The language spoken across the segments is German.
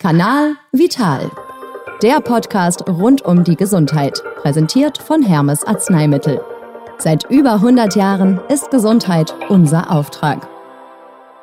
Kanal Vital. Der Podcast rund um die Gesundheit, präsentiert von Hermes Arzneimittel. Seit über 100 Jahren ist Gesundheit unser Auftrag.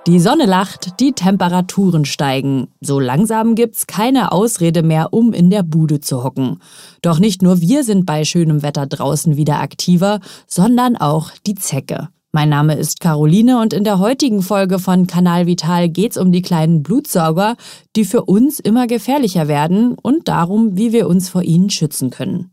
Die Sonne lacht, die Temperaturen steigen. So langsam gibt's keine Ausrede mehr, um in der Bude zu hocken. Doch nicht nur wir sind bei schönem Wetter draußen wieder aktiver, sondern auch die Zecke. Mein Name ist Caroline und in der heutigen Folge von Kanal Vital geht's um die kleinen Blutsauger, die für uns immer gefährlicher werden und darum, wie wir uns vor ihnen schützen können.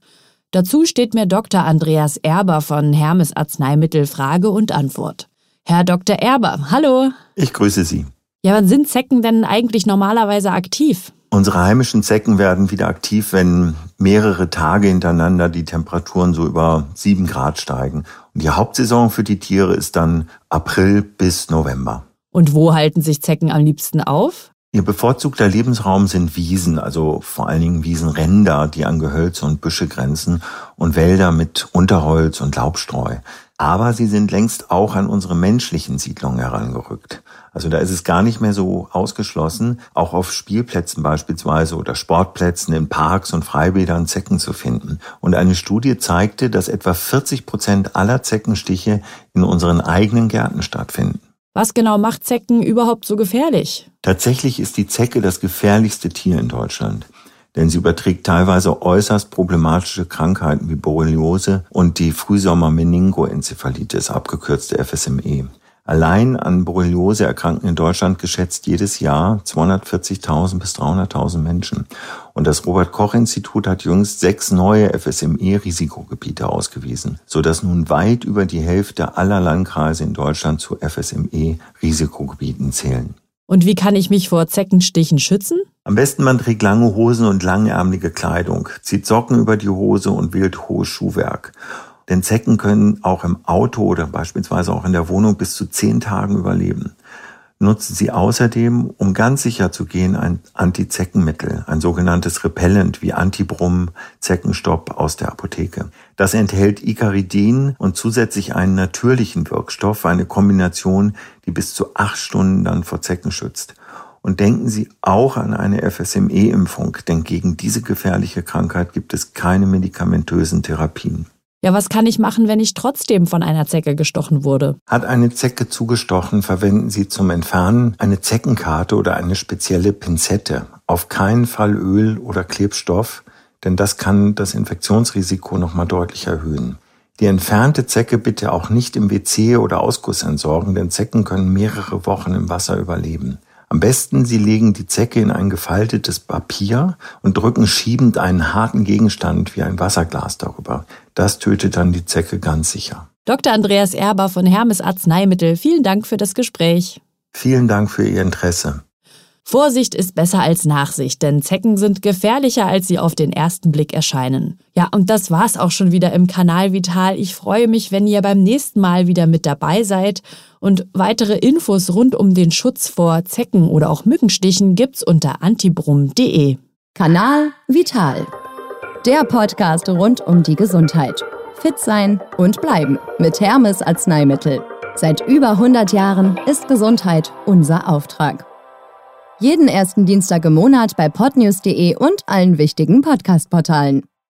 Dazu steht mir Dr. Andreas Erber von Hermes Arzneimittel Frage und Antwort. Herr Dr. Erber, hallo. Ich grüße Sie. Ja, wann sind Zecken denn eigentlich normalerweise aktiv? Unsere heimischen Zecken werden wieder aktiv, wenn mehrere Tage hintereinander die Temperaturen so über sieben Grad steigen. Und die Hauptsaison für die Tiere ist dann April bis November. Und wo halten sich Zecken am liebsten auf? Ihr bevorzugter Lebensraum sind Wiesen, also vor allen Dingen Wiesenränder, die an Gehölze und Büsche grenzen und Wälder mit Unterholz und Laubstreu. Aber sie sind längst auch an unsere menschlichen Siedlungen herangerückt. Also da ist es gar nicht mehr so ausgeschlossen, auch auf Spielplätzen beispielsweise oder Sportplätzen in Parks und Freibädern Zecken zu finden. Und eine Studie zeigte, dass etwa 40 Prozent aller Zeckenstiche in unseren eigenen Gärten stattfinden. Was genau macht Zecken überhaupt so gefährlich? Tatsächlich ist die Zecke das gefährlichste Tier in Deutschland denn sie überträgt teilweise äußerst problematische Krankheiten wie Borreliose und die Frühsommer-Meningoenzephalitis, abgekürzte FSME. Allein an Borreliose erkranken in Deutschland geschätzt jedes Jahr 240.000 bis 300.000 Menschen. Und das Robert-Koch-Institut hat jüngst sechs neue FSME-Risikogebiete ausgewiesen, sodass nun weit über die Hälfte aller Landkreise in Deutschland zu FSME-Risikogebieten zählen. Und wie kann ich mich vor Zeckenstichen schützen? Am besten man trägt lange Hosen und langärmelige Kleidung, zieht Socken über die Hose und wählt hohes Schuhwerk. Denn Zecken können auch im Auto oder beispielsweise auch in der Wohnung bis zu zehn Tagen überleben. Nutzen Sie außerdem, um ganz sicher zu gehen, ein Antizeckenmittel, ein sogenanntes Repellent wie Antibrum, Zeckenstopp aus der Apotheke. Das enthält Icaridin und zusätzlich einen natürlichen Wirkstoff, eine Kombination, die bis zu acht Stunden dann vor Zecken schützt. Und denken Sie auch an eine FSME-Impfung, denn gegen diese gefährliche Krankheit gibt es keine medikamentösen Therapien. Ja, was kann ich machen, wenn ich trotzdem von einer Zecke gestochen wurde? Hat eine Zecke zugestochen, verwenden Sie zum Entfernen eine Zeckenkarte oder eine spezielle Pinzette. Auf keinen Fall Öl oder Klebstoff, denn das kann das Infektionsrisiko nochmal deutlich erhöhen. Die entfernte Zecke bitte auch nicht im WC oder Ausguss entsorgen, denn Zecken können mehrere Wochen im Wasser überleben. Am besten, Sie legen die Zecke in ein gefaltetes Papier und drücken schiebend einen harten Gegenstand wie ein Wasserglas darüber. Das tötet dann die Zecke ganz sicher. Dr. Andreas Erber von Hermes Arzneimittel, vielen Dank für das Gespräch. Vielen Dank für Ihr Interesse. Vorsicht ist besser als Nachsicht, denn Zecken sind gefährlicher, als sie auf den ersten Blick erscheinen. Ja, und das war's auch schon wieder im Kanal Vital. Ich freue mich, wenn ihr beim nächsten Mal wieder mit dabei seid. Und weitere Infos rund um den Schutz vor Zecken oder auch Mückenstichen gibt's unter antibrum.de. Kanal Vital. Der Podcast rund um die Gesundheit. Fit sein und bleiben mit Hermes Arzneimittel. Seit über 100 Jahren ist Gesundheit unser Auftrag. Jeden ersten Dienstag im Monat bei podnews.de und allen wichtigen Podcast-Portalen.